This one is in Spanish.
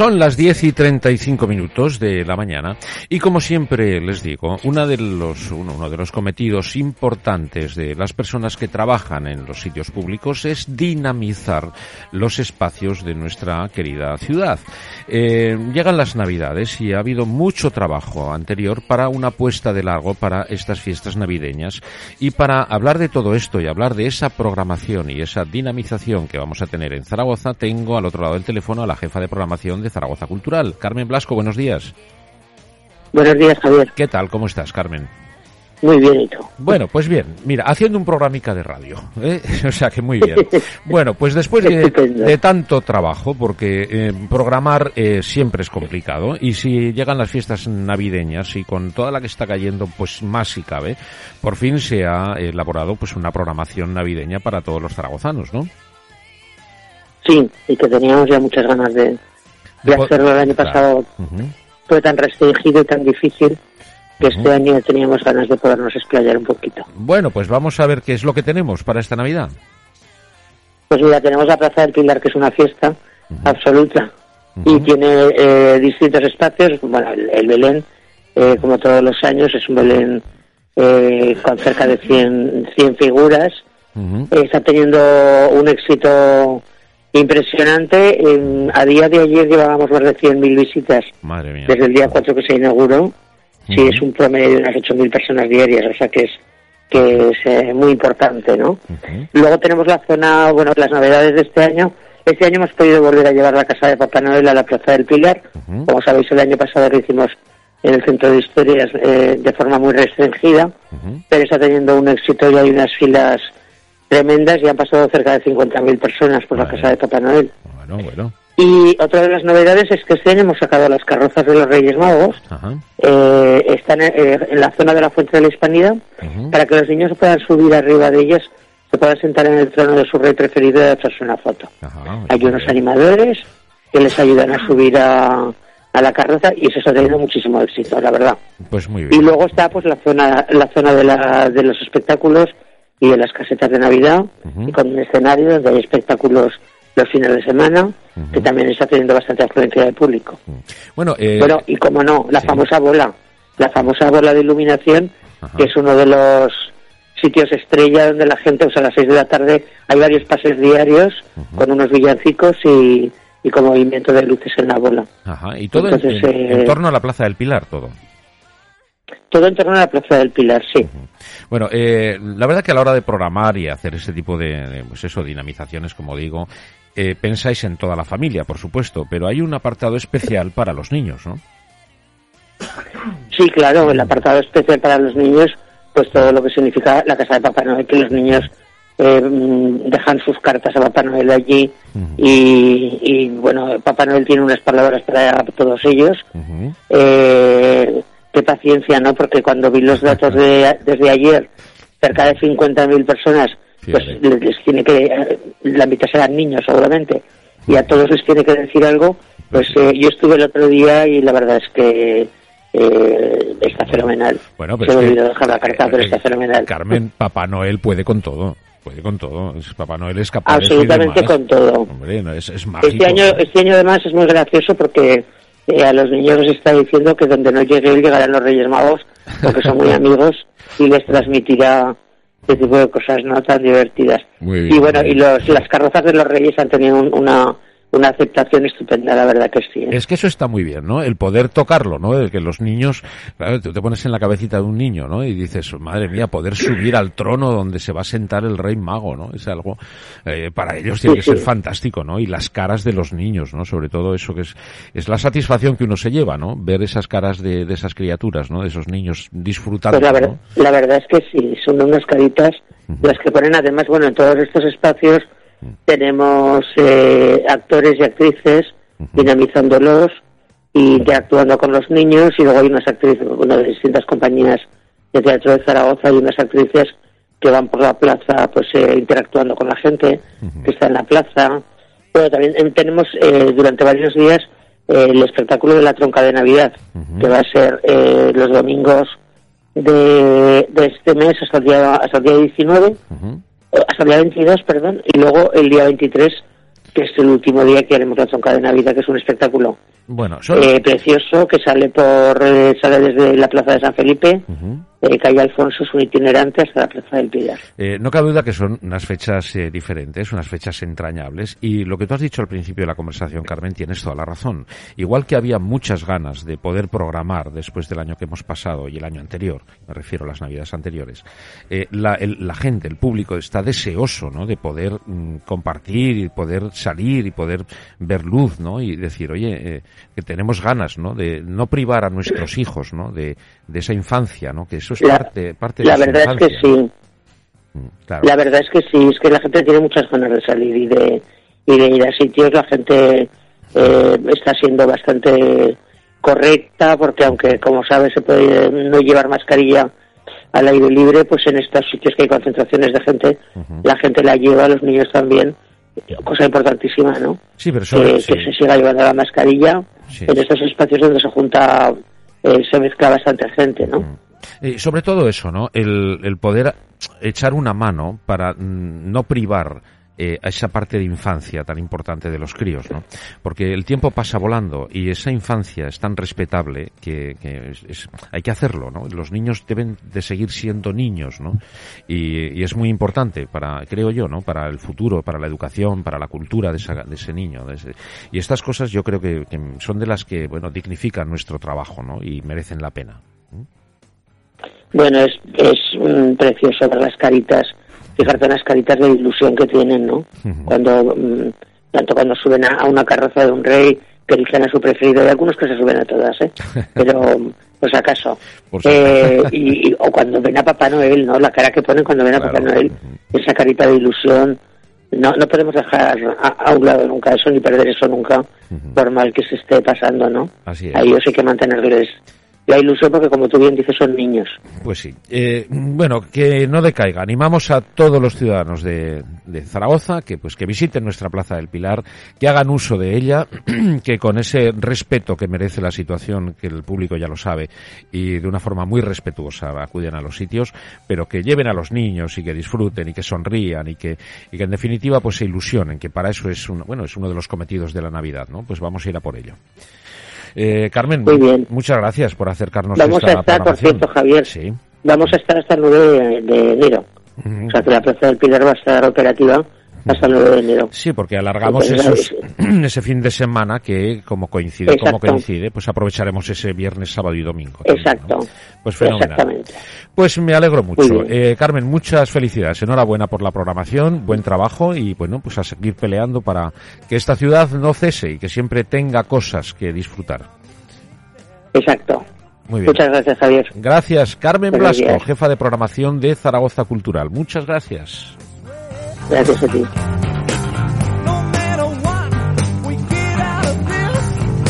Son las 10 y 35 minutos de la mañana y como siempre les digo, una de los, uno, de los cometidos importantes de las personas que trabajan en los sitios públicos es dinamizar los espacios de nuestra querida ciudad. Eh, llegan las navidades y ha habido mucho trabajo anterior para una puesta de largo para estas fiestas navideñas y para hablar de todo esto y hablar de esa programación y esa dinamización que vamos a tener en Zaragoza, tengo al otro lado del teléfono a la jefa de programación de Zaragoza Cultural. Carmen Blasco, buenos días. Buenos días, Javier. ¿Qué tal? ¿Cómo estás, Carmen? Muy bien, ¿y tú? Bueno, pues bien, mira, haciendo un programica de radio, ¿eh? o sea que muy bien. Bueno, pues después de tanto trabajo, porque eh, programar eh, siempre es complicado, y si llegan las fiestas navideñas y con toda la que está cayendo, pues más si cabe, por fin se ha elaborado pues una programación navideña para todos los zaragozanos, ¿no? Sí, y que teníamos ya muchas ganas de, de po- hacerlo el año Claro. pasado. Ujú. Fue tan restringido y tan difícil que Ujú. este año teníamos ganas de podernos explayar un poquito. Bueno, pues vamos a ver qué es lo que tenemos para esta Navidad. Pues mira, tenemos la Plaza del Pilar, que es una fiesta Ujú. absoluta Ujú. y tiene eh, distintos espacios. Bueno, el, el Belén, eh, como todos los años, es un Belén eh, con cerca de 100, 100 figuras. Está teniendo un éxito impresionante. En- a día de ayer llevábamos más de 100.000 visitas Madre mía. desde el día 4 que se inauguró. Sí, Ujú. es un promedio de unas 8.000 personas diarias, o sea que es que es eh, muy importante, ¿no? Luego tenemos la zona, bueno, las novedades de este año. Este año hemos podido volver a llevar la casa de Papá Noel a la Plaza del Pilar. Como sabéis, el año pasado lo hicimos en el Centro de Historias eh, de forma muy restringida pero está teniendo un éxito y hay unas filas tremendas y han pasado cerca de 50.000 personas por la casa de Papá Noel. Bueno, bueno. Y otra de las novedades es que este año hemos sacado las carrozas de los Reyes Magos, Ajá. eh, están eh, en la zona de la Fuente de la Hispanidad, para que los niños puedan subir arriba de ellas, se puedan sentar en el trono de su rey preferido y hacerse una foto. Ajá. Hay unos animadores que les ayudan a subir a, a la carroza y eso está teniendo muchísimo éxito, la verdad. Pues muy Y bien. luego está pues la zona la zona de, la, de los espectáculos y de las casetas de Navidad, y con un escenario donde hay espectáculos los fines de semana, que también está teniendo bastante afluencia de público. Bueno, eh, Bueno, y como no, la sí. famosa bola, la famosa bola de iluminación, que es uno de los sitios estrella donde la gente, o sea, a las seis de la tarde hay varios pases diarios con unos villancicos y, y con movimiento de luces en la bola. Ajá, y todo en- Entonces, en, eh, en torno a la Plaza del Pilar, todo. Todo en torno a la Plaza del Pilar, sí. Bueno, eh, la verdad que a la hora de programar y hacer ese tipo de, de, pues eso, dinamizaciones, como digo, eh, pensáis en toda la familia, por supuesto, pero hay un apartado especial para los niños, ¿no? Sí, claro, el apartado especial para los niños, pues todo lo que significa la casa de Papá Noel, que los niños eh, mm, dejan sus cartas a Papá Noel allí y, y, bueno, Papá Noel tiene unas palabras para todos ellos. Ujú. Eh, qué paciencia, ¿no? Porque cuando vi los datos de, desde ayer, cerca de 50.000 personas, pues les, les tiene que, eh, la mitad serán niños seguramente, y a todos les tiene que decir algo, pues eh, yo estuve el otro día y la verdad es que eh, está fenomenal. Bueno, Se pero me es que- olvidó dejar la carta, pero eh, está fenomenal. Carmen, Papá Noel puede con todo. Puede con todo. Papá Noel es capaz de Absolutamente de con todo. Hombre, no, es, es mágico. Este año, este año además es muy gracioso porque eh, a los niños les está diciendo que donde no llegue él llegarán los Reyes Magos porque son muy amigos y les transmitirá este tipo de cosas no tan divertidas. Muy bien, y bueno, y los, las carrozas de los Reyes han tenido un- una, una aceptación estupenda, la verdad que sí. ¿eh? Es que eso está muy bien, ¿no? El poder tocarlo, ¿no? El que los niños, claro, tú te pones en la cabecita de un niño, ¿no? Y dices, madre mía, poder subir al trono donde se va a sentar el rey mago, ¿no? Es algo, eh, para ellos tiene Sí, que ser fantástico, ¿no? Y las caras de los niños, ¿no? Sobre todo eso que es, es la satisfacción que uno se lleva, ¿no? Ver esas caras de, de esas criaturas, ¿no? De esos niños disfrutando, Pues la, ver- ¿no? la verdad es que sí, son unas caritas las que ponen además, bueno, en todos estos espacios tenemos eh, actores y actrices dinamizándolos y interactuando con los niños y luego hay unas actrices, bueno, de distintas compañías de teatro de Zaragoza y unas actrices que van por la plaza pues eh, interactuando con la gente que está en la plaza. Bueno, también eh, tenemos eh, durante varios días eh, el espectáculo de la tronca de Navidad, que va a ser eh, los domingos de, de este mes hasta el día, hasta el día 19, Ujú. eh, hasta el día 22, perdón, y luego el día 23, que es el último día que haremos la tronca de Navidad, que es un espectáculo Bueno, eh, precioso que sale por eh, sale desde la plaza de San Felipe, Ujú. Eh, calle Alfonso, es un itinerante hasta la plaza del Pilar. Eh, no cabe duda que son unas fechas eh, diferentes, unas fechas entrañables. Y lo que tú has dicho al principio de la conversación, Carmen, tienes toda la razón. Igual que había muchas ganas de poder programar después del año que hemos pasado y el año anterior, me refiero a las navidades anteriores, eh, la, gente, el público está deseoso ¿no? de poder mm, compartir y poder salir y poder ver luz ¿no? y decir, oye, que tenemos ganas ¿no? de no privar a nuestros hijos ¿no? de, de esa infancia, ¿no? que eso es La- parte, parte La de su verdad es que sí, Mm, Claro. la verdad es que sí, es que la gente tiene muchas ganas de salir y de, y de ir a sitios, la gente eh, está siendo bastante correcta porque aunque como sabes se puede no llevar mascarilla al aire libre, pues en estos sitios que hay concentraciones de gente, la gente la lleva, los niños también, cosa importantísima, ¿no? Sí, pero que, sobre, sí. que se siga llevando la mascarilla Sí. en estos espacios donde se junta, eh, se mezcla bastante gente, ¿no? Eh, sobre todo eso, ¿no? El, el poder echar una mano para mm, no privar eh, a esa parte de infancia tan importante de los críos, ¿no? Porque el tiempo pasa volando y esa infancia es tan respetable que, que es- es- hay que hacerlo, ¿no? Los niños deben de seguir siendo niños, ¿no? Y, es muy importante para, creo yo, ¿no? Para el futuro, para la educación, para la cultura de, esa- de ese niño. de ese- y estas cosas yo creo que, que son de las que, bueno, dignifican nuestro trabajo, ¿no? Y merecen la pena. Bueno, es, es precioso ver las caritas, fijarte en las caritas de ilusión que tienen, ¿no? Cuando, mm, tanto cuando suben a, una carroza de un rey, que eligen a su preferido, hay algunos que se suben a todas, ¿eh? Pero, pues acaso. Por Eh, y, y- o cuando ven a Papá Noel, ¿no? La cara que ponen cuando ven a Claro. Papá Noel, esa carita de ilusión. No, no podemos dejar a, a un lado nunca eso, ni perder eso nunca, por mal que se esté pasando, ¿no? Así es. A ellos hay que mantenerles la ilusión porque, como tú bien dices, son niños. Pues sí. Eh, bueno, que no decaiga. Animamos a todos los ciudadanos de, de Zaragoza que pues que visiten nuestra Plaza del Pilar, que hagan uso de ella, que con ese respeto que merece la situación, que el público ya lo sabe, y de una forma muy respetuosa acuden a los sitios, pero que lleven a los niños y que disfruten y que sonrían y que, y que en definitiva pues se ilusionen, que para eso es uno, bueno, es uno de los cometidos de la Navidad, ¿no? Pues vamos a ir a por ello. Eh, Carmen, Muy bien. muchas gracias por acercarnos Vamos esta a estar, por cierto, Javier. Sí. Vamos a estar hasta el 9 de, de enero. O sea que la Plaza del Pilar va a estar operativa hasta el 9 de enero. Sí, porque alargamos esos, claro, ese fin de semana que, como coincide, como coincide, pues aprovecharemos ese viernes, sábado y domingo. también, Exacto. ¿no? Pues fenomenal. Exactamente. Pues me alegro mucho. Eh, Carmen, muchas felicidades. Enhorabuena por la programación, buen trabajo y bueno, pues a seguir peleando para que esta ciudad no cese y que siempre tenga cosas que disfrutar. Exacto. Muy bien. Muchas gracias, Javier. Gracias, Carmen Buenos Blasco, días. jefa de programación de Zaragoza Cultural. Muchas gracias. Gracias a ti.